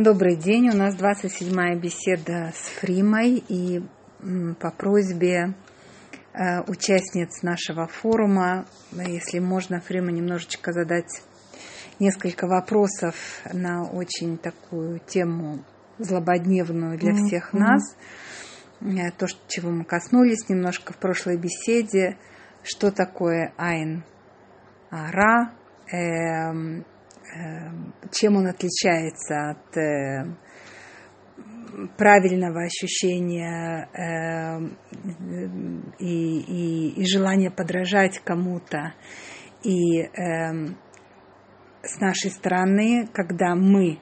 Добрый день. У нас 27-я беседа с Фримой. И по просьбе э, участниц нашего форума, если можно, Фрима, немножечко задать несколько вопросов на очень такую тему злободневную для всех mm-hmm. нас. Э, то, чего мы коснулись немножко в прошлой беседе, что такое Айн Ара, Эм, чем он отличается от э, правильного ощущения эм, и, и, и желания подражать кому-то. И э, с нашей стороны, когда мы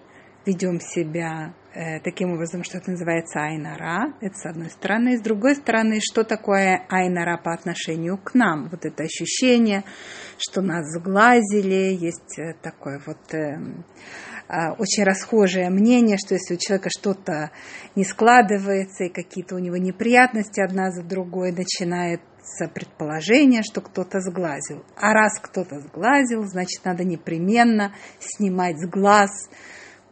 ведем себя э, таким образом, что это называется айнара, это с одной стороны, и с другой стороны, что такое айнара по отношению к нам, вот это ощущение, что нас сглазили, есть э, такое вот э, э, очень расхожее мнение, что если у человека что-то не складывается и какие-то у него неприятности одна за другой начинает предположение, что кто-то сглазил. А раз кто-то сглазил, значит, надо непременно снимать с глаз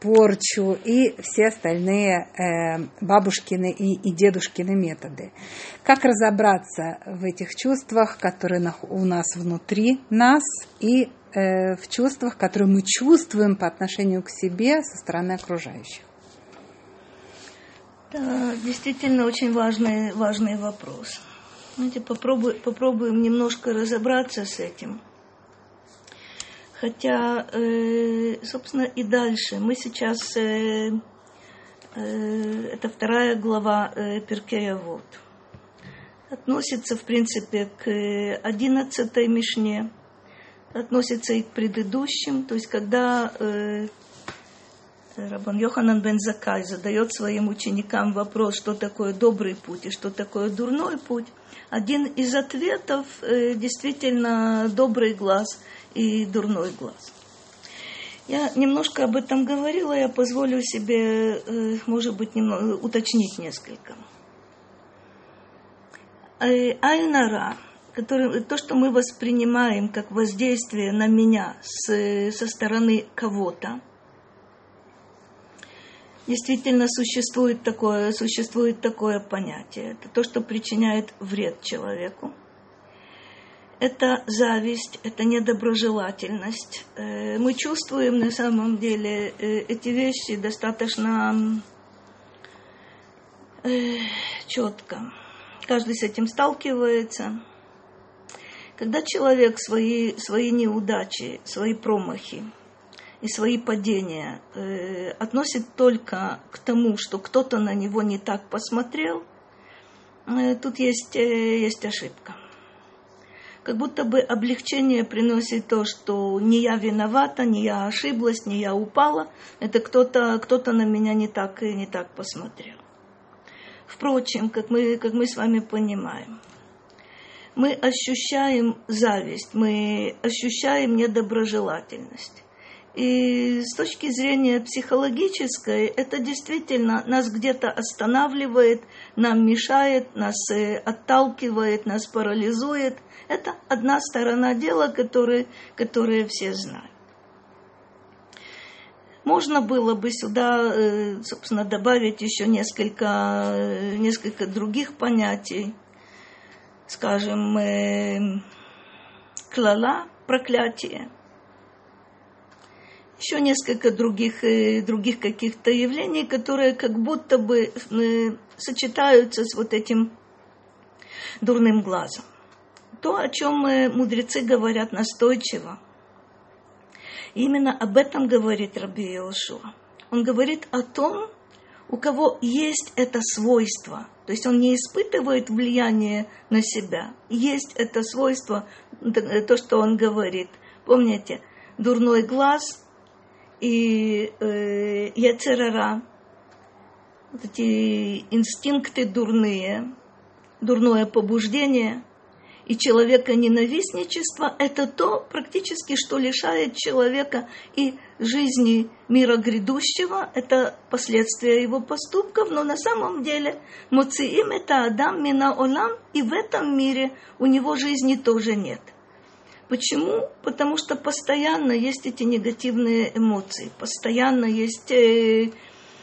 порчу и все остальные э, бабушкины и, и дедушкины методы. Как разобраться в этих чувствах, которые у нас внутри нас, и э, в чувствах, которые мы чувствуем по отношению к себе со стороны окружающих? Да, действительно очень важный, важный вопрос. Знаете, попробуй, попробуем немножко разобраться с этим – Хотя, э, собственно, и дальше. Мы сейчас, э, э, это вторая глава Перкея Вот. Относится, в принципе, к одиннадцатой Мишне, относится и к предыдущим. То есть, когда Рабан Йоханан бен Закай задает своим ученикам вопрос, что такое добрый путь и что такое дурной путь, один из ответов действительно добрый глаз – и дурной глаз. Я немножко об этом говорила, я позволю себе, э, может быть, немного уточнить несколько. Э, Айнара, который, то, что мы воспринимаем как воздействие на меня с, со стороны кого-то, действительно существует такое, существует такое понятие. Это то, что причиняет вред человеку – это зависть, это недоброжелательность. Э, мы чувствуем на самом деле э, эти вещи достаточно э, четко. Каждый с этим сталкивается. Когда человек свои, свои неудачи, свои промахи и свои падения относит только к тому, что кто-то на него не так посмотрел, тут есть, есть ошибка как будто бы облегчение приносит то, что не я виновата, не я ошиблась, не я упала, это кто-то кто на меня не так и не так посмотрел. Впрочем, как мы, как мы с вами понимаем, мы ощущаем зависть, мы ощущаем недоброжелательность. И с точки зрения психологической, это действительно нас где-то останавливает, нам мешает, нас э, отталкивает, нас парализует. Это одна сторона дела, которую, которую все знают. Можно было бы сюда, э, собственно, добавить еще несколько, э, несколько других понятий. Скажем, клала, проклятие – еще несколько других, э, других каких-то явлений, которые как будто бы э, сочетаются с вот этим дурным глазом. То, о чем э, мудрецы говорят настойчиво, именно об этом говорит Раби Иошуа. Он говорит о том, у кого есть это свойство, то есть он не испытывает влияние на себя, есть это свойство, то, что он говорит. Помните, дурной глаз и э, яцерара, вот эти инстинкты дурные, дурное побуждение и человека ненавистничество – это то практически, что лишает человека и жизни мира грядущего, это последствия его поступков, но на самом деле Моциим – это Адам Мина Олам, и в этом мире у него жизни тоже нет. Почему? Потому что постоянно есть эти негативные эмоции, постоянно есть э,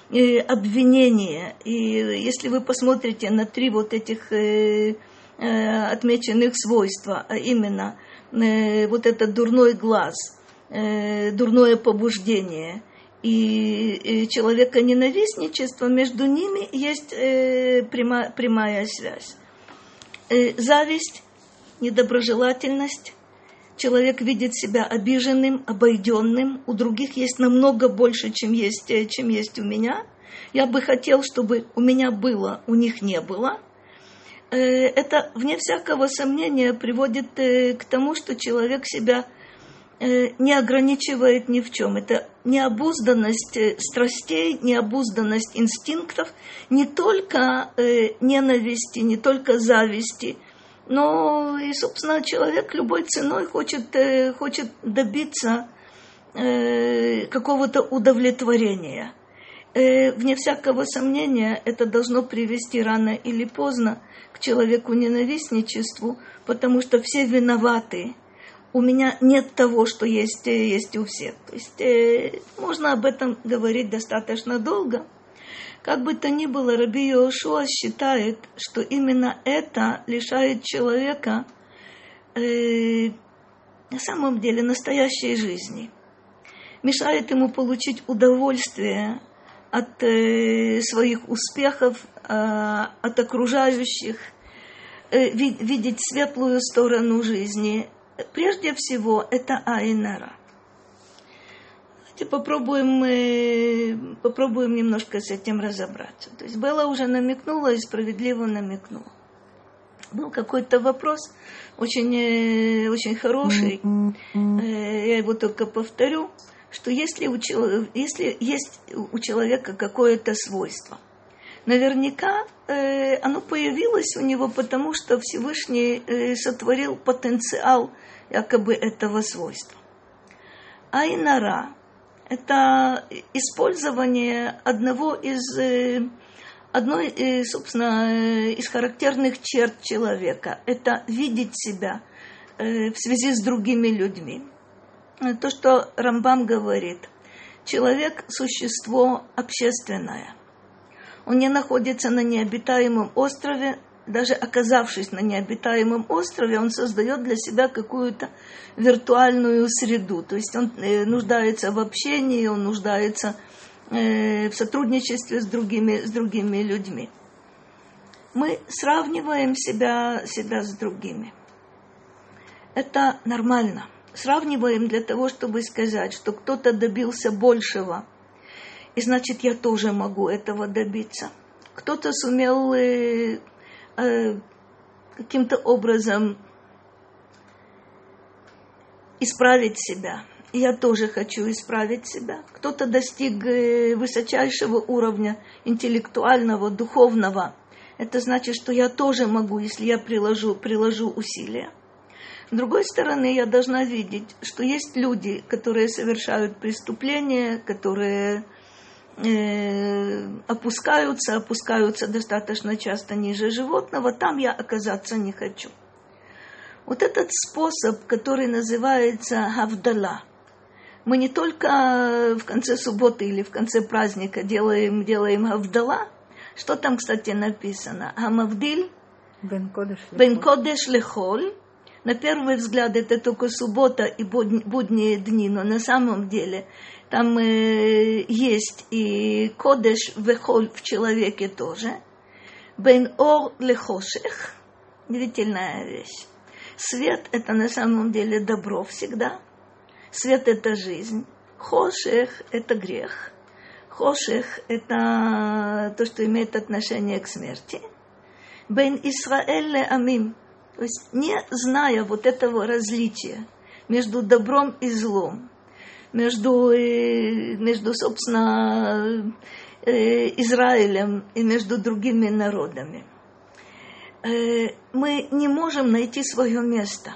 э, обвинения. И если вы посмотрите на три вот этих э, э, отмеченных свойства, а именно э, вот этот дурной глаз, э, дурное побуждение и, человека ненавистничество, между ними есть прямо, прямая связь. Зависть, недоброжелательность, человек видит себя обиженным, обойденным, у других есть намного больше, чем есть, э, чем есть у меня. Я бы хотел, чтобы у меня было, у них не было. Э, это, вне всякого сомнения, приводит э, к тому, что человек себя не ограничивает ни в чем. Это необузданность страстей, необузданность инстинктов, не только ненависти, не только зависти – но и, собственно, человек любой ценой хочет, э, хочет добиться э, какого-то удовлетворения. Э, вне всякого сомнения, это должно привести рано или поздно к человеку ненавистничеству, потому что все виноваты. У меня нет того, что есть, есть у всех. То есть можно об этом говорить достаточно долго – как бы то ни было, Раби Йошуа считает, что именно это лишает человека э, на самом деле настоящей жизни. Мешает ему получить удовольствие от э, своих успехов, э, от окружающих, э, видеть светлую сторону жизни. Прежде всего, это Айнара. Давайте попробуем, э, попробуем немножко с этим разобраться. То есть Белла уже намекнула и справедливо намекнула. Был какой-то вопрос, очень, э, очень хороший, э, я его только повторю, что если, у, если есть у человека какое-то свойство, наверняка э, оно появилось у него потому, что Всевышний э, сотворил потенциал якобы этого свойства. Айнара это использование одного из, э, одной, э, собственно, э, из характерных черт человека. Это видеть себя в связи с другими людьми. То, что Рамбам говорит, человек – существо общественное. Он не находится на необитаемом острове, даже оказавшись на необитаемом острове, он создает для себя какую-то виртуальную среду. То есть он э, нуждается в общении, он нуждается э, в сотрудничестве с другими, с другими людьми. Мы сравниваем себя, себя с другими. Это нормально. Сравниваем для того, чтобы сказать, что кто-то добился большего, и значит, я тоже могу этого добиться. Кто-то сумел э, каким-то образом исправить себя. Я тоже хочу исправить себя. Кто-то достиг э, высочайшего уровня интеллектуального, духовного. Это значит, что я тоже могу, если я приложу, приложу усилия. С другой стороны, я должна видеть, что есть люди, которые совершают преступления, которые опускаются, опускаются достаточно часто ниже животного, там я оказаться не хочу. Вот этот способ, который называется Хавдала, мы не только в конце субботы или в конце праздника делаем, делаем Хавдала, что там, кстати, написано? Хамавдиль Бен Кодеш Лехоль. На первый взгляд это только суббота и будние дни, но на самом деле там э, есть и Кодеш Вехоль в человеке тоже. Бен Ор Лехошех. Удивительная вещь. Свет – это на самом деле добро всегда. Свет – это жизнь. Хошех – это грех. Хошех – это то, что имеет отношение к смерти. Бен Исраэль амим. То есть, не зная вот этого различия между добром и злом, между, э, между собственно, э, Израилем и между другими народами – Э, мы не можем найти свое место.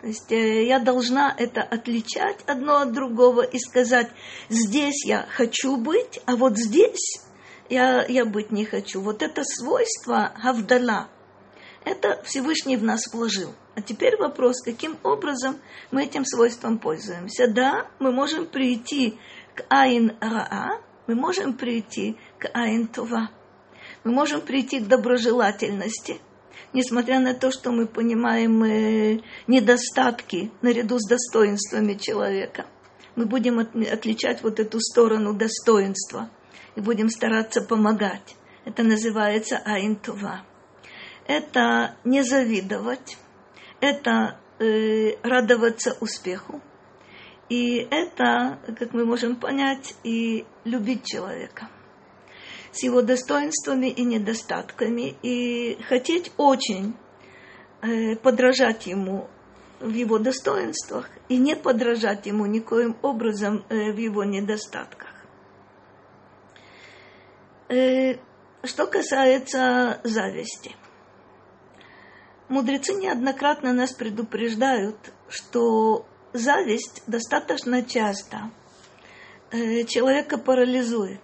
То есть я должна это отличать одно от другого и сказать, здесь я хочу быть, а вот здесь я, я быть не хочу. Вот это свойство Гавдала, это Всевышний в нас вложил. А теперь вопрос, каким образом мы этим свойством пользуемся. Да, мы можем прийти к Айн Раа, мы можем прийти к Айнтува. Мы можем прийти к доброжелательности, несмотря на то, что мы понимаем э, недостатки наряду с достоинствами человека. Мы будем от, отличать вот эту сторону достоинства и будем стараться помогать. Это называется Айнтува. Это не завидовать, это э, радоваться успеху, и это, как мы можем понять, и любить человека с его достоинствами и недостатками, и хотеть очень э, подражать ему в его достоинствах и не подражать ему никоим образом э, в его недостатках. Э, что касается зависти. Мудрецы неоднократно нас предупреждают, что зависть достаточно часто э, человека парализует.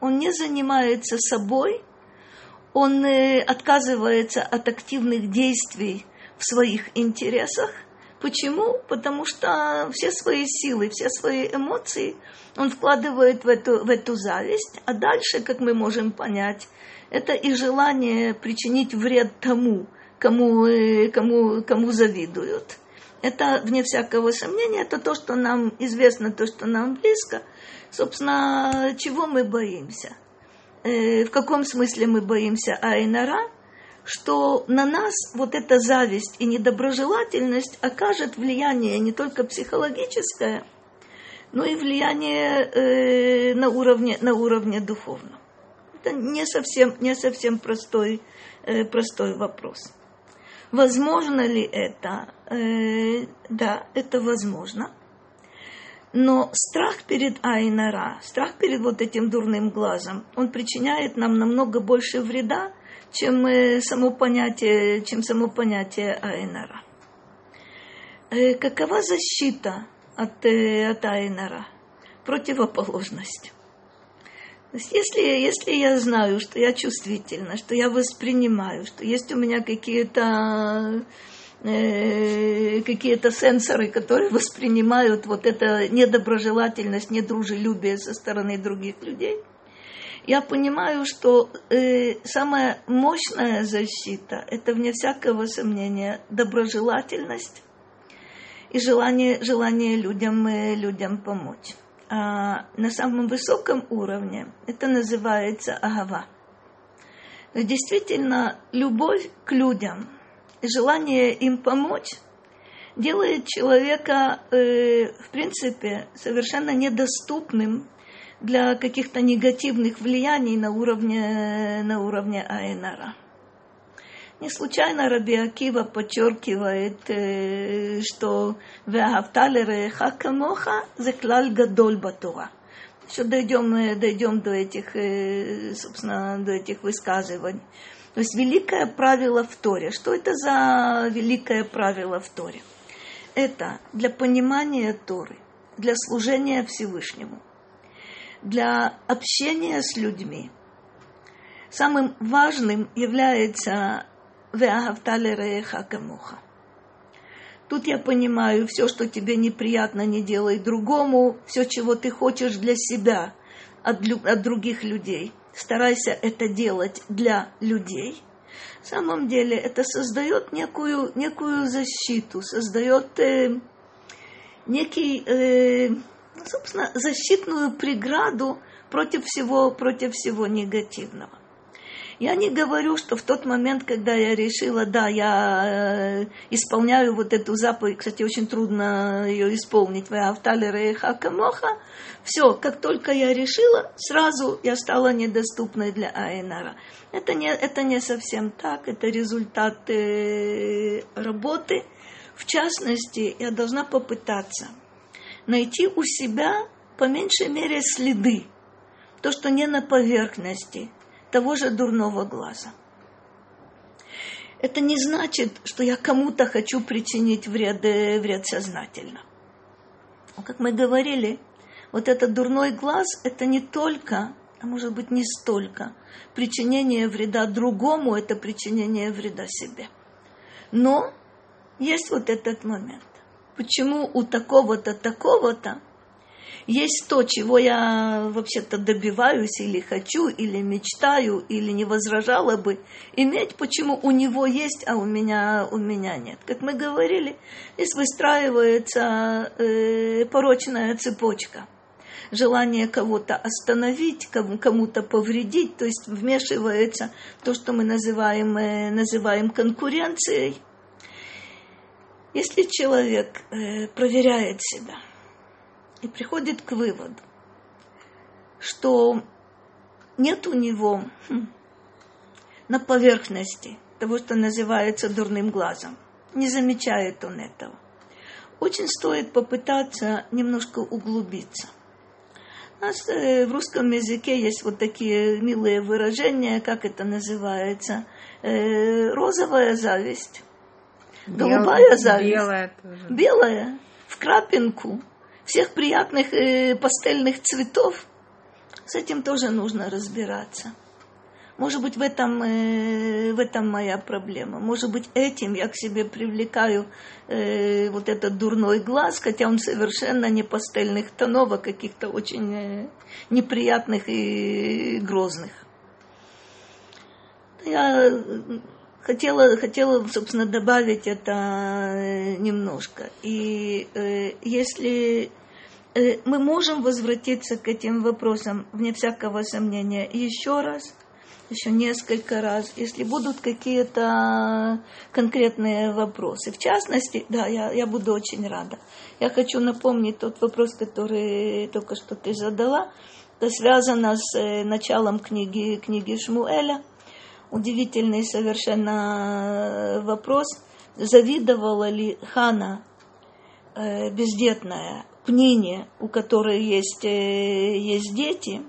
Он не занимается собой, он э, отказывается от активных действий в своих интересах. Почему? Потому что все свои силы, все свои эмоции он вкладывает в эту, в эту зависть, а дальше, как мы можем понять, это и желание причинить вред тому, кому, э, кому, кому завидуют – это, вне всякого сомнения, это то, что нам известно, то, что нам близко. Собственно, чего мы боимся? Э, в каком смысле мы боимся Айнара? Что на нас вот эта зависть и недоброжелательность окажет влияние не только психологическое, но и влияние э, на, уровне, на уровне духовном. Это не совсем, не совсем простой, простой вопрос. Возможно ли это? Э, да, это возможно. Но страх перед Айнара, страх перед вот этим дурным глазом, он причиняет нам намного больше вреда, чем э, само понятие, чем само понятие Айнара. Э, какова защита от, э, от Айнара? Противоположность. То есть если, если я знаю, что я чувствительна, что я воспринимаю, что есть у меня какие-то э, какие-то сенсоры, которые воспринимают вот это недоброжелательность, недружелюбие со стороны других людей, я понимаю, что э, самая мощная защита – это, вне всякого сомнения, доброжелательность и желание, желание людям, э, людям помочь а, на самом высоком уровне это называется агава. Но действительно, любовь к людям, желание им помочь делает человека, э, в принципе, совершенно недоступным для каких-то негативных влияний на уровне, на уровне Айнара. Не случайно Раби Акива подчеркивает, э, что «Веахавталере хакамоха заклаль гадоль батура». Еще дойдем, э, дойдем до этих, э, собственно, до этих высказываний. То есть великое правило в Торе. Что это за великое правило в Торе? Это для понимания Торы, для служения Всевышнему, для общения с людьми. Самым важным является камуха. Тут я понимаю, все, что тебе неприятно, не делай другому, все, чего ты хочешь для себя от, от других людей. Старайся это делать для людей. В самом деле это создает некую, некую защиту, создает э, некий, э, собственно, защитную преграду против всего, против всего негативного. Я не говорю, что в тот момент, когда я решила, да, я э, исполняю вот эту заповедь, кстати, очень трудно ее исполнить, хакамоха, все, как только я решила, сразу я стала недоступной для Айнара. Это не, это не совсем так, это результат э, работы. В частности, я должна попытаться найти у себя по меньшей мере следы, то, что не на поверхности, того же дурного глаза. Это не значит, что я кому-то хочу причинить вред, э, вред сознательно. Как мы говорили, вот этот дурной глаз – это не только, а может быть не столько, причинение вреда другому, это причинение вреда себе. Но есть вот этот момент. Почему у такого-то, такого-то есть то, чего я вообще-то добиваюсь или хочу, или мечтаю, или не возражала бы иметь, почему у него есть, а у меня, у меня нет. Как мы говорили, здесь выстраивается э, порочная цепочка. Желание кого-то остановить, кому-то повредить, то есть вмешивается то, что мы называем, э, называем конкуренцией. Если человек э, проверяет себя – и приходит к выводу, что нет у него хм, на поверхности того, что называется дурным глазом. Не замечает он этого. Очень стоит попытаться немножко углубиться. У нас э, в русском языке есть вот такие милые выражения, как это называется, э, розовая зависть, голубая зависть, белая, тоже. белая в крапинку – всех приятных э, пастельных цветов, с этим тоже нужно разбираться. Может быть, в этом, э, в этом моя проблема. Может быть, этим я к себе привлекаю э, вот этот дурной глаз, хотя он совершенно не пастельных тонов, а каких-то очень э, неприятных и грозных. Я хотела, хотела, собственно, добавить это э, немножко. И э, если э, мы можем возвратиться к этим вопросам, вне всякого сомнения, еще раз, еще несколько раз, если будут какие-то конкретные вопросы. В частности, да, я, я буду очень рада. Я хочу напомнить тот вопрос, который только что ты задала. Это связано с э, началом книги, книги Шмуэля – удивительный совершенно э, вопрос. Завидовала ли Хана э, бездетная Пнине, у которой есть, э, есть дети?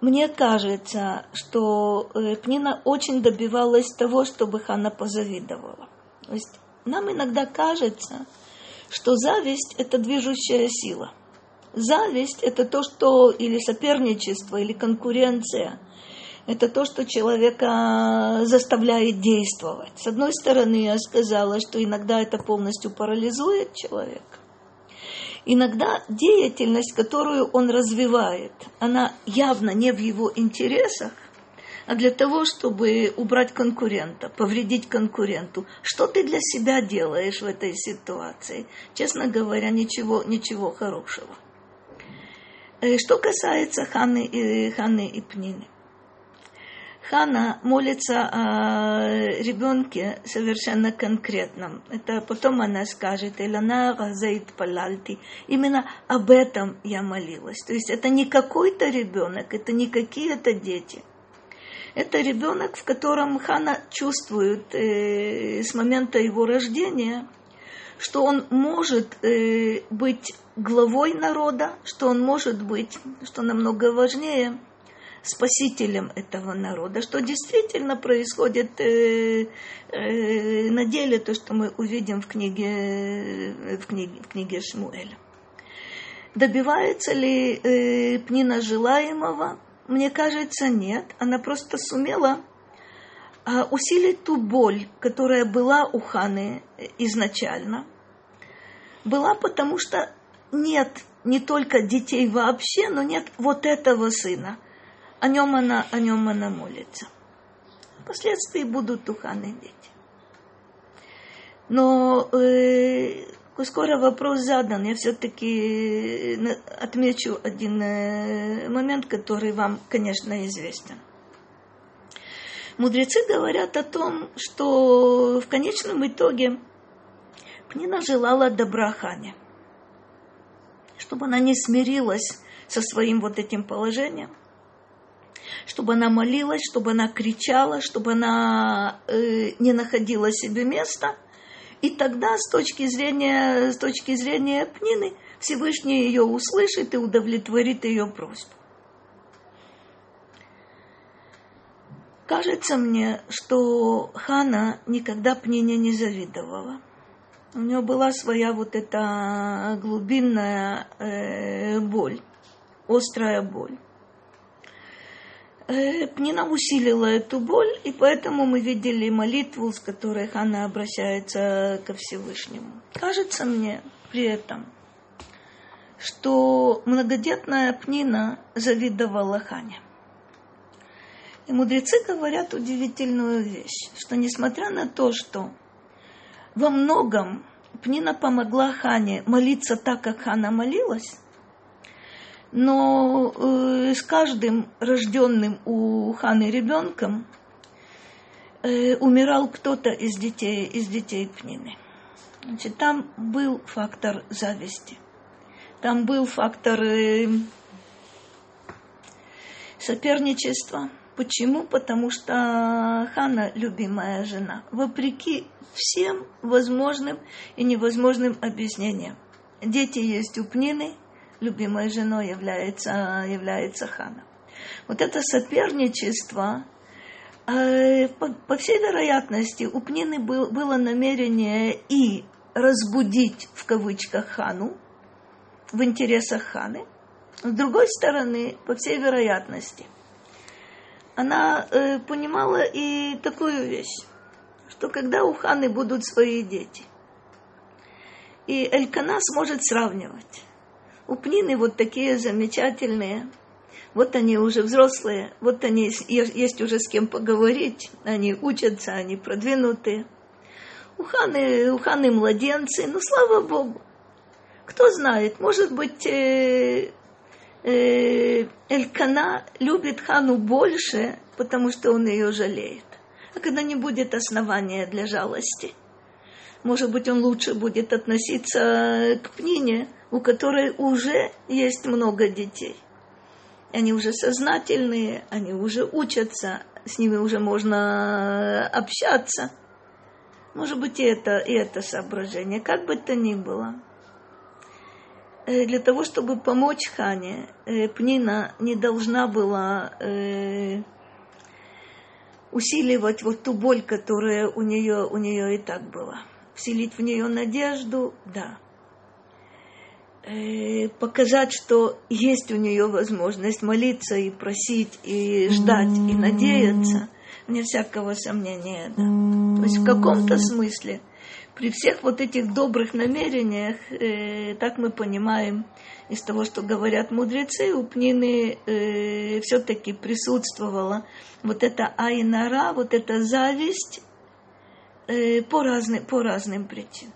Мне кажется, что э, Пнина очень добивалась того, чтобы Хана позавидовала. То есть нам иногда кажется, что зависть – это движущая сила. Зависть – это то, что или соперничество, или конкуренция – это то, что человека заставляет действовать. С одной стороны, я сказала, что иногда это полностью парализует человека. Иногда деятельность, которую он развивает, она явно не в его интересах, а для того, чтобы убрать конкурента, повредить конкуренту. Что ты для себя делаешь в этой ситуации? Честно говоря, ничего, ничего хорошего. Э, что касается Ханы и, Ханы и Пнины. Хана молится о ребенке совершенно конкретном. Это потом она скажет, Элана Газаит Палальти. Именно об этом я молилась. То есть это не какой-то ребенок, это не какие-то дети. Это ребенок, в котором Хана чувствует э, с момента его рождения, что он может э, быть главой народа, что он может быть, что намного важнее – спасителем этого народа, что действительно происходит э, э, на деле, то, что мы увидим в книге, в книге, в книге Шмуэля. Добивается ли э, Пнина желаемого? Мне кажется, нет. Она просто сумела э, усилить ту боль, которая была у Ханы изначально. Была потому что нет не только детей вообще, но нет вот этого сына – о нем она, о нем она молится. Впоследствии будут туханы дети. Но э, скоро вопрос задан, я все-таки э, отмечу один э, момент, который вам, конечно, известен. Мудрецы говорят о том, что в конечном итоге Пнина желала добра Хане, чтобы она не смирилась со своим вот этим положением, чтобы она молилась, чтобы она кричала, чтобы она э, не находила себе места. И тогда с точки зрения, с точки зрения Пнины Всевышний ее услышит и удовлетворит ее просьбу. Кажется мне, что Хана никогда Пнине не завидовала. У нее была своя вот эта глубинная э, боль, острая боль. Э, Пнина усилила эту боль, и поэтому мы видели молитву, с которой Хана обращается ко Всевышнему. Кажется мне при этом, что многодетная Пнина завидовала Хане. И мудрецы говорят удивительную вещь, что несмотря на то, что во многом Пнина помогла Хане молиться так, как Хана молилась, но э, с каждым рожденным у Ханы ребенком э, умирал кто-то из детей, из детей Пнины. Значит, там был фактор зависти. Там был фактор э, соперничества. Почему? Потому что Хана любимая жена. Вопреки всем возможным и невозможным объяснениям. Дети есть у Пнины, любимой женой является, является Хана. Вот это соперничество, э, по, всей вероятности, у Пнины был, было намерение и разбудить, в кавычках, Хану, в интересах Ханы. С другой стороны, по всей вероятности, она э, понимала и такую вещь, что когда у Ханы будут свои дети, и Элькана сможет сравнивать. У Пнины вот такие замечательные, вот они уже взрослые, вот они есть уже с кем поговорить, они учатся, они продвинутые. У Ханы, у Ханы младенцы, ну слава Богу. Кто знает, может быть, э, э, Элькана любит Хану больше, потому что он ее жалеет. А когда не будет основания для жалости, может быть, он лучше будет относиться к Пнине, у которой уже есть много детей. Они уже сознательные, они уже учатся, с ними уже можно общаться. Может быть, и это, и это соображение, как бы то ни было. Э, для того, чтобы помочь Хане, э, Пнина не должна была э, усиливать вот ту боль, которая у нее, у нее и так была. Вселить в нее надежду, да. Показать, что есть у нее возможность молиться и просить, и ждать, и надеяться, вне всякого сомнения, да. То есть в каком-то смысле – при всех вот этих добрых намерениях, э, так мы понимаем из того, что говорят мудрецы, у Пнины э, все-таки присутствовала вот эта айнара, вот эта зависть э, по, разным, по разным причинам.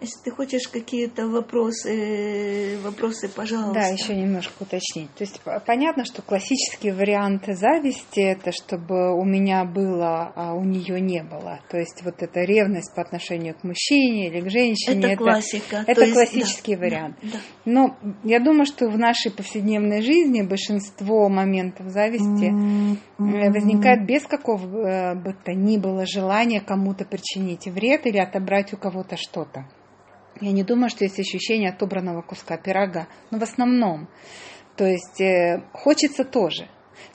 Если ты хочешь какие-то вопросы, вопросы, пожалуйста. Да, еще немножко уточнить. То есть понятно, что классический вариант зависти это чтобы у меня было, а у нее не было. То есть вот эта ревность по отношению к мужчине или к женщине. Это, это классика. Это есть, классический да, вариант. Да, да. Но я думаю, что в нашей повседневной жизни большинство моментов зависти mm-hmm. возникает без какого э, бы то ни было желания кому-то причинить вред или отобрать у кого-то что-то. Я не думаю, что есть ощущение отобранного куска пирога, но в основном. То есть э, хочется тоже.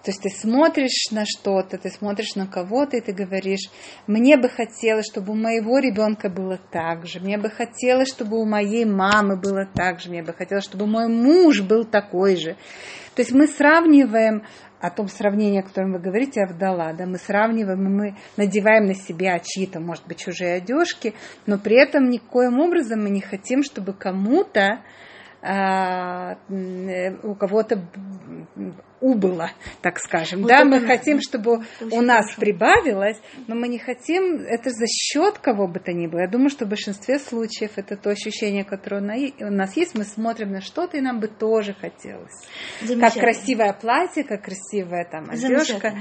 То есть ты смотришь на что-то, ты смотришь на кого-то, и ты говоришь, мне бы хотелось, чтобы у моего ребенка было так же, мне бы хотелось, чтобы у моей мамы было так же, мне бы хотелось, чтобы мой муж был такой же. То есть мы сравниваем о том сравнении, о котором вы говорите, Авдала, да, мы сравниваем, мы надеваем на себя чьи-то, может быть, чужие одежки, но при этом никоим образом мы не хотим, чтобы кому-то а, у кого-то убыло, так скажем. Вот да, мы хотим, чтобы у нас хорошо. прибавилось, но мы не хотим это за счет кого бы то ни было. Я думаю, что в большинстве случаев это то ощущение, которое у нас есть. Мы смотрим на что-то, и нам бы тоже хотелось. Как красивое платье, как красивая там одежка.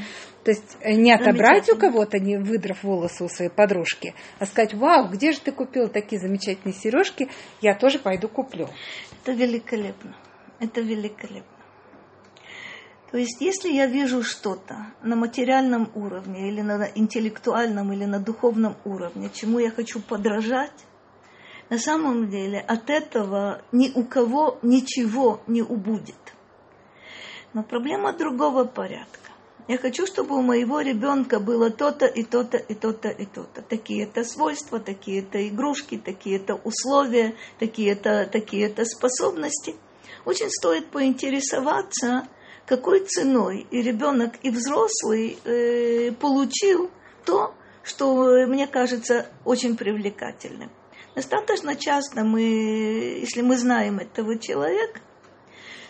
То есть э, не отобрать у кого-то, не выдрав волосы у своей подружки, а сказать, вау, где же ты купил такие замечательные сережки, я тоже пойду куплю. Это великолепно. Это великолепно. То есть, если я вижу что-то на материальном уровне, или на интеллектуальном, или на духовном уровне, чему я хочу подражать, на самом деле от этого ни у кого ничего не убудет. Но проблема другого порядка. Я хочу, чтобы у моего ребенка было то-то и то-то и то-то и то-то. Такие-то свойства, такие-то игрушки, такие-то условия, такие-то такие-то способности. Очень стоит поинтересоваться, какой ценой и ребенок, и взрослый э, получил то, что мне кажется очень привлекательным. Достаточно часто мы, если мы знаем этого человека,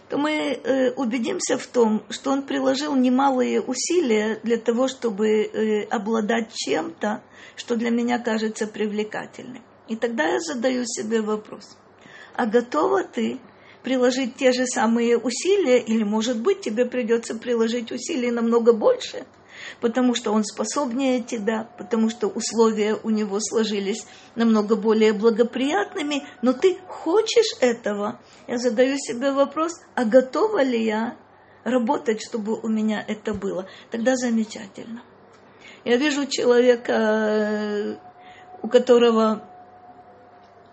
то мы э, убедимся в том, что он приложил немалые усилия для того, чтобы э, обладать чем-то, что для меня кажется привлекательным. И тогда я задаю себе вопрос, а готова ты приложить те же самые усилия, или, может быть, тебе придется приложить усилия намного больше, потому что он способнее тебя, потому что условия у него сложились намного более благоприятными, но ты хочешь этого. Я задаю себе вопрос, а готова ли я работать, чтобы у меня это было? Тогда замечательно. Я вижу человека, у которого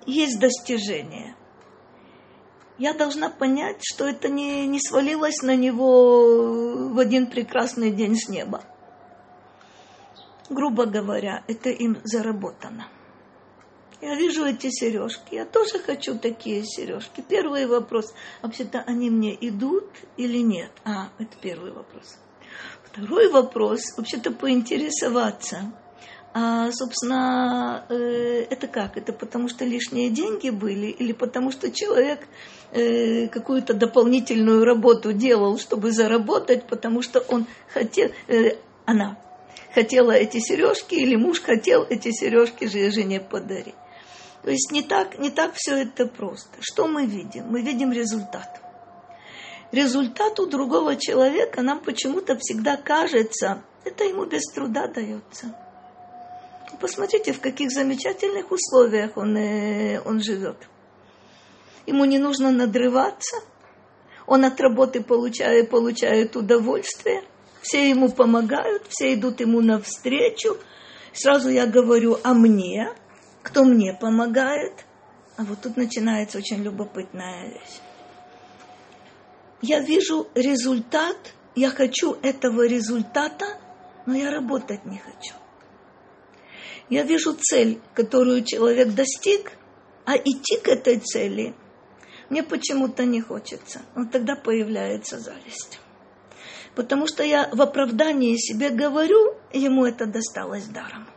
есть достижение я должна понять, что это не, не свалилось на него в один прекрасный день с неба. Грубо говоря, это им заработано. Я вижу эти сережки, я тоже хочу такие сережки. Первый вопрос, вообще-то они мне идут или нет? А, это первый вопрос. Второй вопрос, вообще-то поинтересоваться, а, собственно, э, это как? Это потому что лишние деньги были или потому что человек э, какую-то дополнительную работу делал, чтобы заработать, потому что он хотел, э, она хотела эти сережки или муж хотел эти сережки же жене подарить. То есть не так, не так все это просто. Что мы видим? Мы видим результат. Результат у другого человека нам почему-то всегда кажется, это ему без труда дается Посмотрите, в каких замечательных условиях он, э, он живет. Ему не нужно надрываться. Он от работы получает, получает удовольствие. Все ему помогают, все идут ему навстречу. Сразу я говорю, а мне? Кто мне помогает? А вот тут начинается очень любопытная вещь. Я вижу результат, я хочу этого результата, но я работать не хочу. Я вижу цель, которую человек достиг, а идти к этой цели мне почему-то не хочется. Вот тогда появляется зависть. Потому что я в оправдании себе говорю, ему это досталось даром.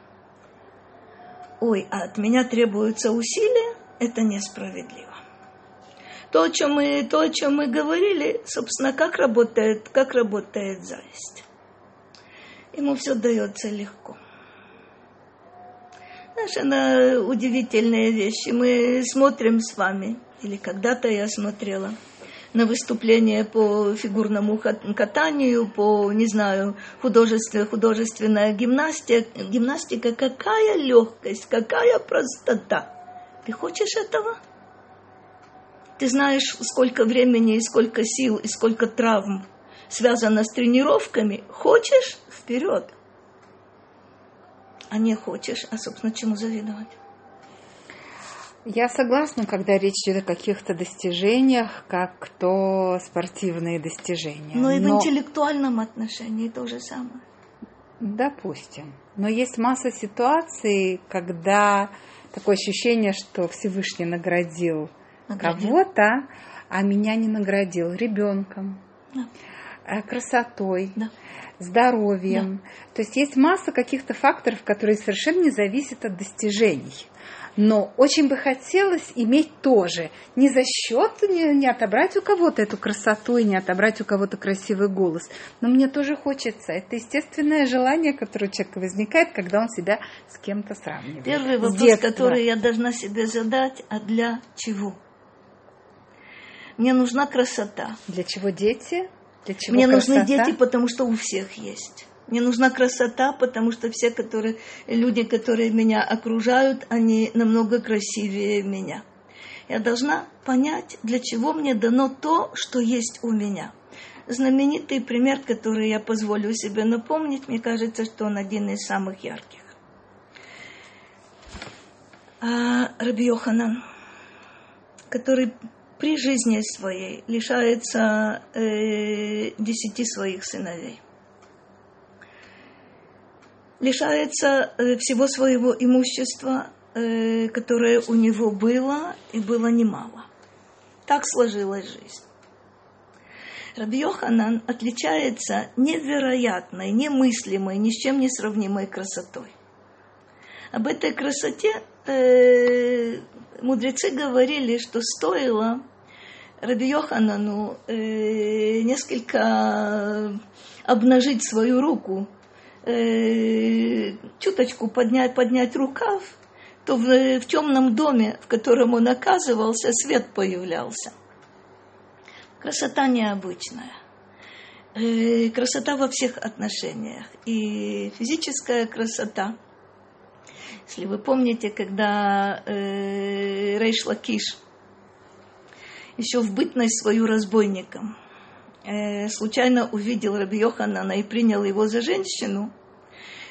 Ой, а от меня требуются усилия, это несправедливо. То, о чем мы, то, о чем мы говорили, собственно, как работает, как работает зависть. Ему все дается легко. Знаешь, она удивительные вещи. Мы смотрим с вами, или когда-то я смотрела, на выступление по фигурному катанию, по, не знаю, художественная, художественная гимнастика, гимнастика, какая легкость, какая простота. Ты хочешь этого? Ты знаешь, сколько времени, и сколько сил, и сколько травм связано с тренировками. Хочешь? Вперед! А не хочешь, а, собственно, чему завидовать? Я согласна, когда речь идет о каких-то достижениях, как то спортивные достижения. Но и в интеллектуальном отношении то же самое. Допустим. Но есть масса ситуаций, когда такое ощущение, что Всевышний наградил, наградил. кого-то, а меня не наградил ребенком, да. Э, красотой. Да здоровьем. Да. То есть есть масса каких-то факторов, которые совершенно не зависят от достижений. Но очень бы хотелось иметь тоже. Не за счет, не, не отобрать у кого-то эту красоту и не отобрать у кого-то красивый голос. Но мне тоже хочется. Это естественное желание, которое у человека возникает, когда он себя с кем-то сравнивает. Первый вопрос, который я должна себе задать, а для чего? Мне нужна красота. Для чего дети? Для чего Мне красота? нужны дети, потому что у всех есть. Мне нужна красота, потому что все которые, люди, которые меня окружают, они намного красивее меня. Я должна понять, для чего мне дано то, что есть у меня. Знаменитый пример, который я позволю себе напомнить, мне кажется, что он один из самых ярких. А, Раби Йоханан, который при жизни своей лишается э, десяти своих сыновей. Лишается э, всего своего имущества, э, которое у него было, и было немало. Так сложилась жизнь. Раби Йоханан отличается невероятной, немыслимой, ни с чем не сравнимой красотой. Об этой красоте э, мудрецы говорили, что стоило Раби Йоханану э, несколько обнажить свою руку, э, чуточку поднять, поднять рукав, то в, в темном доме, в котором он оказывался, свет появлялся. Красота необычная. Э, красота во всех отношениях. И физическая красота. Если вы помните, когда э, Рейш Лакиш еще в бытность свою разбойником. Э, случайно увидел Раби Йоханана и принял его за женщину,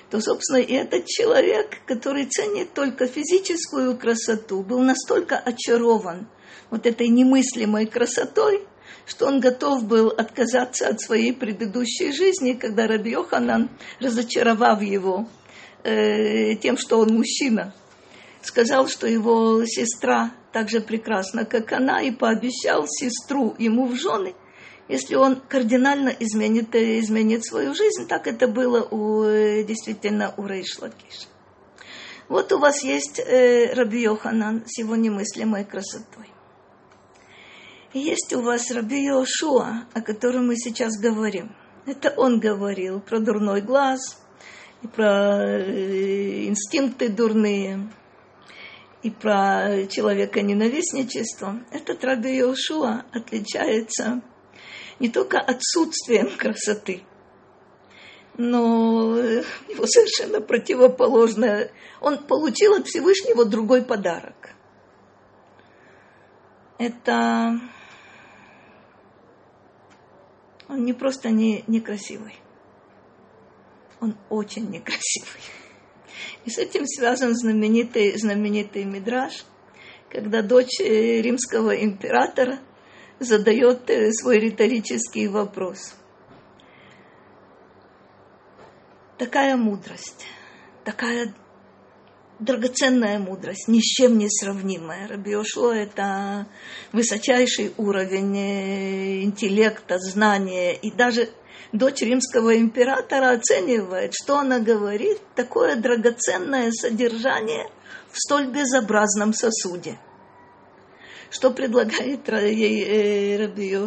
то, собственно, и этот человек, который ценит только физическую красоту, был настолько очарован вот этой немыслимой красотой, что он готов был отказаться от своей предыдущей жизни, когда Раби Йоханан, разочаровав его э, тем, что он мужчина, сказал, что его сестра так же прекрасна, как она, и пообещал сестру ему в жены, если он кардинально изменит, э, изменит свою жизнь. Так это было у, э, действительно у Рейш Лакиша. Вот у вас есть э, Раби Йоханан с его немыслимой красотой. Есть у вас Раби Йошуа, о котором мы сейчас говорим. Это он говорил про дурной глаз, и про э, инстинкты дурные, и про человека ненавистничество. Этот Раби Йошуа отличается не только отсутствием красоты, но его совершенно противоположное. Он получил от Всевышнего другой подарок. Это он не просто не, некрасивый, он очень некрасивый. И с этим связан знаменитый, знаменитый мидраж, когда дочь э, римского императора задает э, свой риторический вопрос. Такая мудрость, такая драгоценная мудрость, ни с чем не сравнимая. Рабиошо – это высочайший уровень э, интеллекта, знания. И даже дочь римского императора оценивает, что она говорит, такое драгоценное содержание в столь безобразном сосуде. Что предлагает ей э, Раби?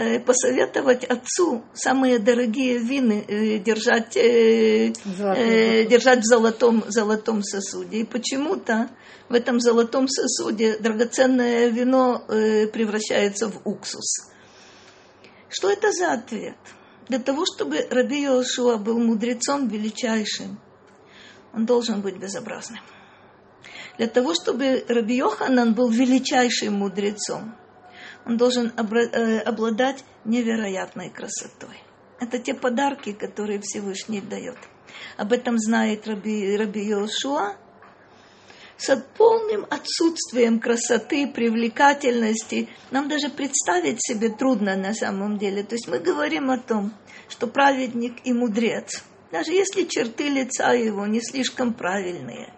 Э, посоветовать отцу самые дорогие вины э, держать, э, держать в золотом, золотом сосуде. И почему-то в этом золотом сосуде драгоценное вино превращается в уксус. Что это за ответ? Для того, чтобы Раби Йошуа был мудрецом величайшим, он должен быть безобразным. Для того, чтобы Раби Йоханан был величайшим мудрецом – он должен э, обладать невероятной красотой. Это те подарки, которые Всевышний дает. Об этом знает Раби, Раби Йошуа. С полным отсутствием красоты, привлекательности нам даже представить себе трудно на самом деле. То есть мы говорим о том, что праведник и мудрец, даже если черты лица его не слишком правильные –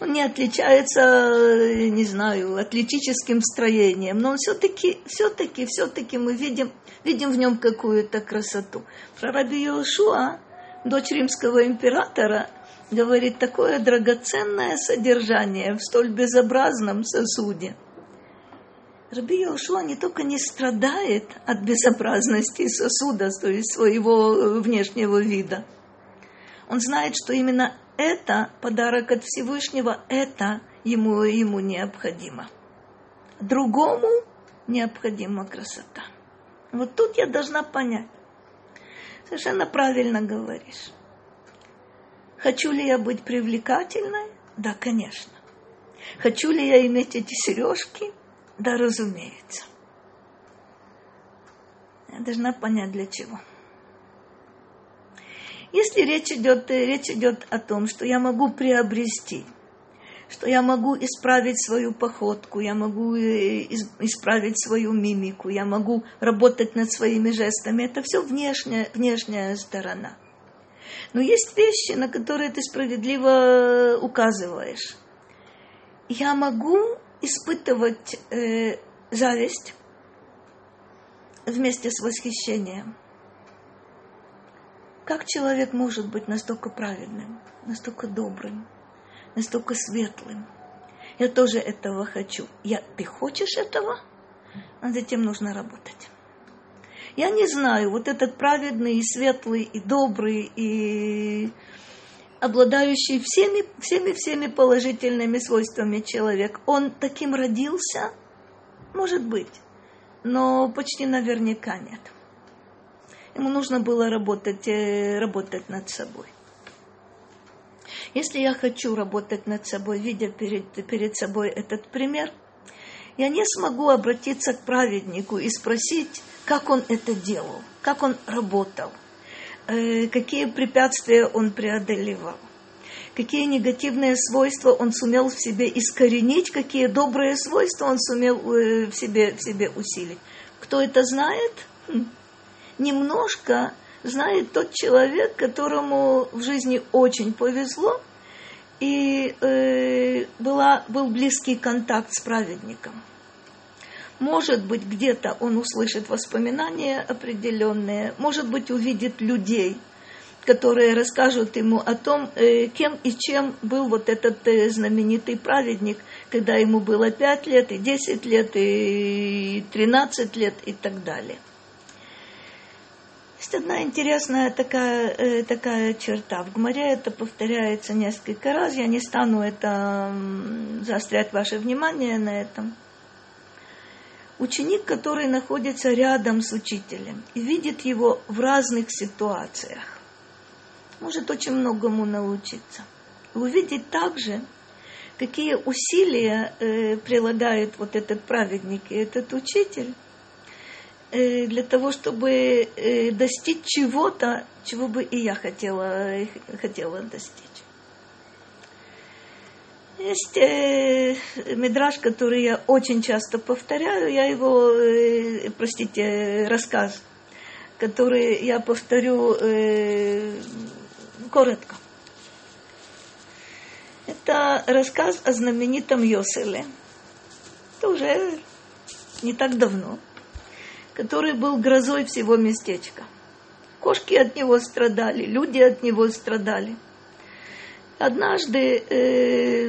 он не отличается, э, не знаю, атлетическим строением, но он все-таки, все-таки, все-таки мы видим, видим в нем какую-то красоту. Про Раби Йошуа, дочь римского императора, говорит, такое драгоценное содержание в столь безобразном сосуде. Раби Йошуа не только не страдает от безобразности сосуда, то есть своего внешнего вида, он знает, что именно это подарок от Всевышнего, это ему, ему необходимо. Другому необходима красота. Вот тут я должна понять. Совершенно правильно говоришь. Хочу ли я быть привлекательной? Да, конечно. Хочу ли я иметь эти сережки? Да, разумеется. Я должна понять для чего. Если речь идет, речь идет о том, что я могу приобрести, что я могу исправить свою походку, я могу э, исправить свою мимику, я могу работать над своими жестами, это все внешняя, внешняя сторона. Но есть вещи, на которые ты справедливо э, указываешь. Я могу испытывать э, зависть вместе с восхищением – как человек может быть настолько праведным, настолько добрым, настолько светлым. Я тоже этого хочу. Я, ты хочешь этого? Над этим нужно работать. Я не знаю, вот этот праведный, и светлый, и добрый, и обладающий всеми, всеми, всеми положительными свойствами человек, он таким родился? Может быть, но почти наверняка нет. Ему нужно было работать, э, работать над собой. Если я хочу работать над собой, видя перед, перед собой этот пример, я не смогу обратиться к праведнику и спросить, как он это делал, как он работал, э, какие препятствия он преодолевал, какие негативные свойства он сумел в себе искоренить, какие добрые свойства он сумел э, в себе, в себе усилить. Кто это знает? Немножко знает тот человек, которому в жизни очень повезло, и э, была, был близкий контакт с праведником. Может быть, где-то он услышит воспоминания определенные, может быть, увидит людей, которые расскажут ему о том, э, кем и чем был вот этот э, знаменитый праведник, когда ему было 5 лет, и 10 лет, и 13 лет, и так далее. Есть одна интересная такая, э, такая черта. В Гмаре это повторяется несколько раз. Я не стану это заострять ваше внимание на этом. Ученик, который находится рядом с учителем и видит его в разных ситуациях, может очень многому научиться. И увидеть также, какие усилия э, прилагает вот этот праведник и этот учитель для того, чтобы э, достичь чего-то, чего бы и я хотела, хотела достичь. Есть э, мидраж, который я очень часто повторяю, я его, э, простите, рассказ, который я повторю э, коротко. Это рассказ о знаменитом Йоселе. Это уже не так давно который был грозой всего местечка. Кошки от него страдали, люди от него страдали. Однажды э,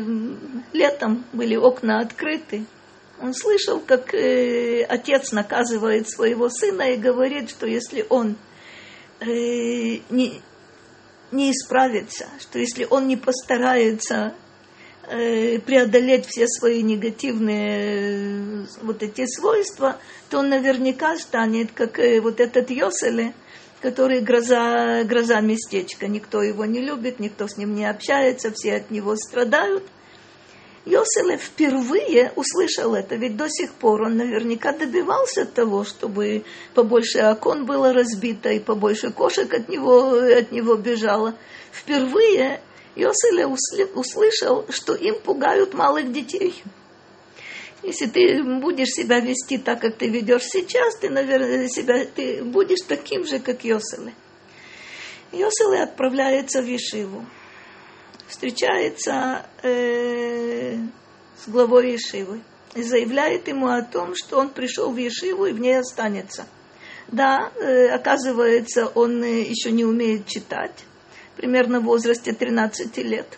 летом были окна открыты. Он слышал, как э, отец наказывает своего сына и говорит, что если он э, не, не исправится, что если он не постарается преодолеть все свои негативные э, вот эти свойства, то он наверняка станет, как э, вот этот Йоселе, который гроза, гроза местечка. Никто его не любит, никто с ним не общается, все от него страдают. Йоселе впервые услышал это, ведь до сих пор он наверняка добивался того, чтобы побольше окон было разбито и побольше кошек от него, от него бежало. Впервые Йоселе услышал, что им пугают малых детей. Если ты будешь себя вести так, как ты ведешь сейчас, ты, наверное, себя, ты будешь таким же, как Йоселе. Йоселе отправляется в Ешиву. Встречается э, с главой Ешивы и заявляет ему о том, что он пришел в Ешиву и в ней останется. Да, э, оказывается, он э, еще не умеет читать примерно в возрасте 13 лет.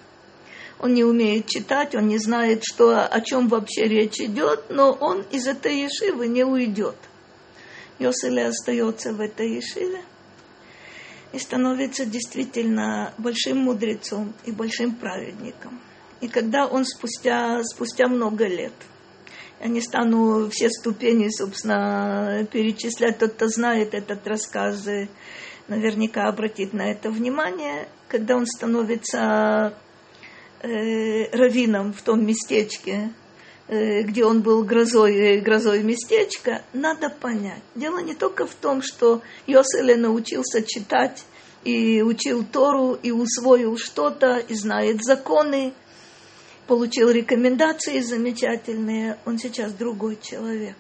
Он не умеет читать, он не знает, что, о чем вообще речь идет, но он из этой ешивы не уйдет. Йоселе остается в этой ешиве и становится действительно большим мудрецом и большим праведником. И когда он спустя, спустя много лет, я не стану все ступени, собственно, перечислять, тот, кто знает этот рассказ, наверняка обратит на это внимание, когда он становится э, раввином в том местечке, э, где он был грозой, грозой местечка, надо понять. Дело не только в том, что Йоселе научился читать и учил Тору, и усвоил что-то, и знает законы, получил рекомендации замечательные, он сейчас другой человек.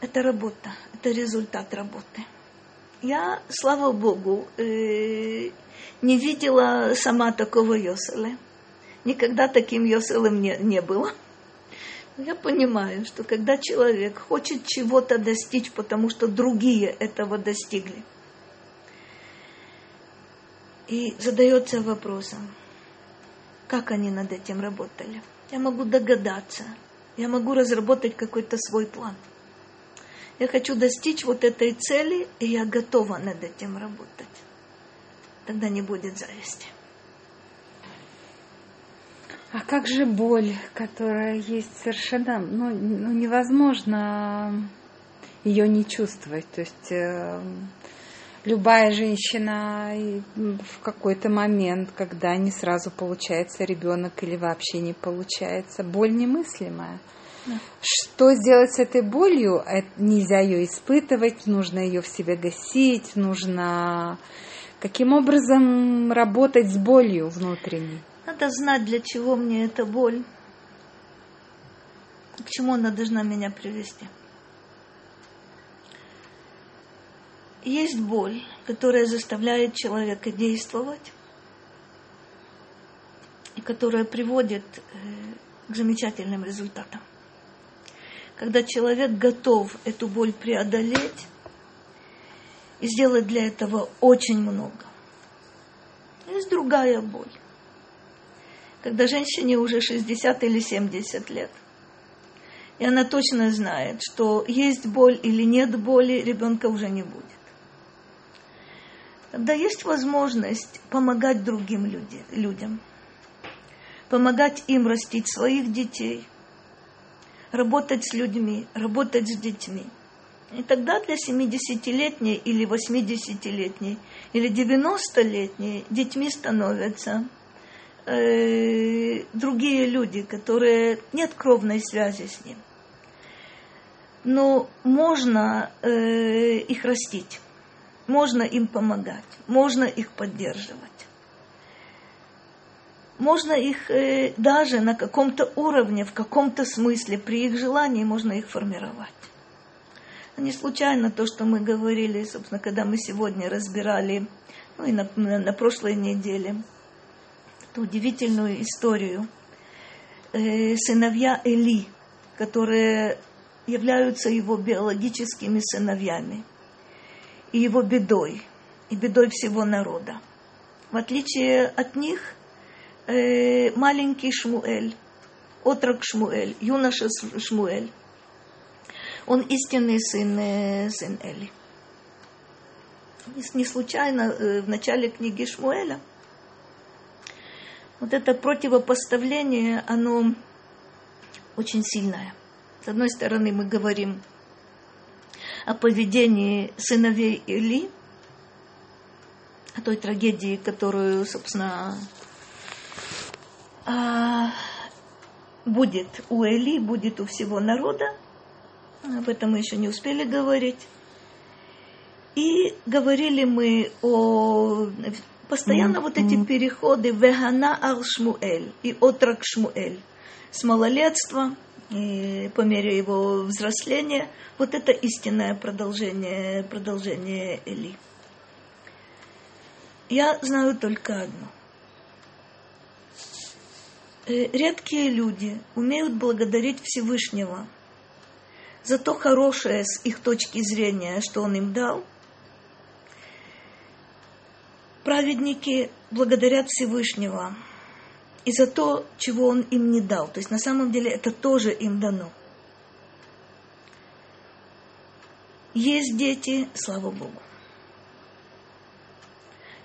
Это работа, это результат работы я, слава Богу, э, не видела сама такого Йоселя. Никогда таким Йоселем не, не было. Я понимаю, что когда человек хочет чего-то достичь, потому что другие этого достигли, и задается вопросом, как они над этим работали. Я могу догадаться. Я могу разработать какой-то свой план. Я хочу достичь вот этой цели, и я готова над этим работать. Тогда не будет зависти. А как же боль, которая есть совершенно, ну, ну невозможно ее не чувствовать. То есть э, любая женщина в какой-то момент, когда не сразу получается ребенок или вообще не получается, боль немыслимая. Да. Что сделать с этой болью? Нельзя ее испытывать, нужно ее в себе гасить, нужно каким образом работать с болью внутренней. Надо знать, для чего мне эта боль, к чему она должна меня привести. Есть боль, которая заставляет человека действовать и которая приводит э, к замечательным результатам. Когда человек готов эту боль преодолеть и сделать для этого очень много. Есть другая боль. Когда женщине уже 60 или 70 лет, и она точно знает, что есть боль или нет боли, ребенка уже не будет когда есть возможность помогать другим люди, людям, помогать им растить своих детей, работать с людьми, работать с детьми. И тогда для 70-летней или 80-летней или 90-летней детьми становятся э, другие люди, которые нет кровной связи с ним. Но можно э, их растить можно им помогать, можно их поддерживать. Можно их э, даже на каком-то уровне, в каком-то смысле, при их желании можно их формировать. Не случайно то, что мы говорили, собственно, когда мы сегодня разбирали, ну и на, на, на прошлой неделе, эту удивительную историю э, сыновья Эли, которые являются его биологическими сыновьями – и его бедой, и бедой всего народа. В отличие от них, э, маленький Шмуэль, отрок Шмуэль, юноша Шмуэль, он истинный сын, э, сын Эли. Не случайно э, в начале книги Шмуэля вот это противопоставление, оно очень сильное. С одной стороны, мы говорим о поведении сыновей Или, о той трагедии, которую, собственно, а, будет у Эли, будет у всего народа. Об этом мы еще не успели говорить. И говорили мы о постоянно вот эти переходы Вегана ал Шмуэль и Отрак Шмуэль с малолетства и по мере его взросления – вот это истинное продолжение, продолжение Эли. Я знаю только одно. Э, редкие люди умеют благодарить Всевышнего за то хорошее с их точки зрения, что Он им дал. Праведники благодарят Всевышнего и за то, чего Он им не дал. То есть на самом деле это тоже им дано – Есть дети, слава Богу.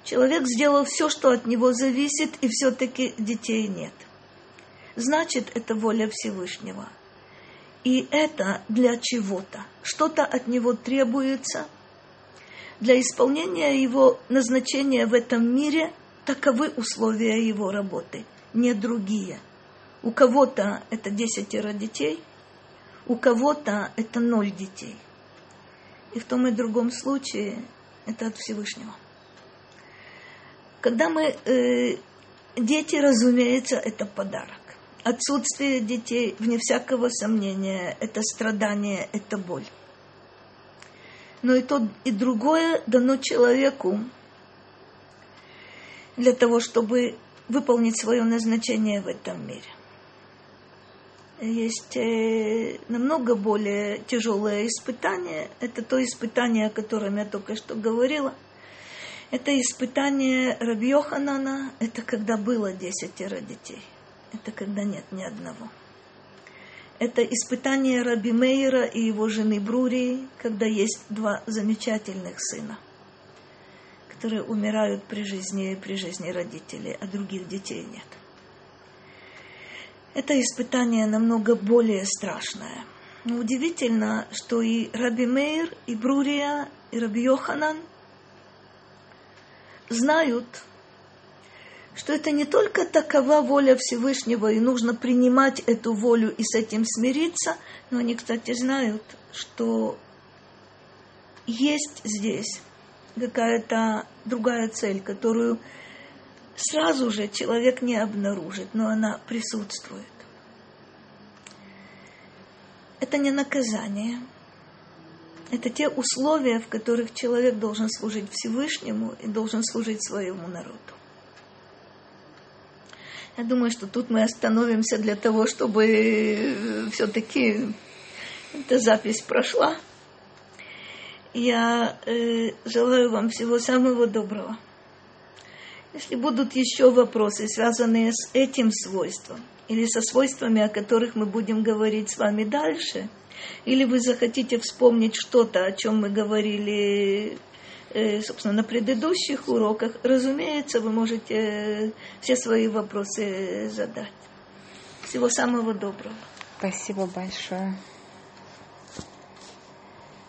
Человек сделал все, что от него зависит, и все-таки детей нет. Значит, это воля Всевышнего. И это для чего-то. Что-то от него требуется. Для исполнения его назначения в этом мире таковы условия его работы, не другие. У кого-то это десятеро детей, у кого-то это ноль детей – и в том и другом случае это от Всевышнего. Когда мы... Э, дети, разумеется, это подарок. Отсутствие детей, вне всякого сомнения, это страдание, это боль. Но и то, и другое дано человеку для того, чтобы выполнить свое назначение в этом мире есть э, намного более тяжелое испытание. Это то испытание, о котором я только что говорила. Это испытание Раби Йоханана, это когда было десятеро детей. Это когда нет ни одного. Это испытание Раби Мейра и его жены Брури, когда есть два замечательных сына, которые умирают при жизни, при жизни родителей, а других детей нет. Это испытание намного более страшное. Но удивительно, что и Раби Мейр, и Брурия, и Раби Йоханан знают, что это не только такова воля Всевышнего, и нужно принимать эту волю и с этим смириться, но они, кстати, знают, что есть здесь какая-то другая цель, которую сразу же человек не обнаружит, но она присутствует. Это не наказание. Это те условия, в которых человек должен служить Всевышнему и должен служить своему народу. Я думаю, что тут мы остановимся для того, чтобы э, все-таки эта запись прошла. Я э, желаю вам всего самого доброго. Если будут еще вопросы, связанные с этим свойством, или со свойствами, о которых мы будем говорить с вами дальше, или вы захотите вспомнить что-то, о чем мы говорили собственно, на предыдущих уроках, разумеется, вы можете э, все свои вопросы задать. Всего самого доброго. Спасибо большое.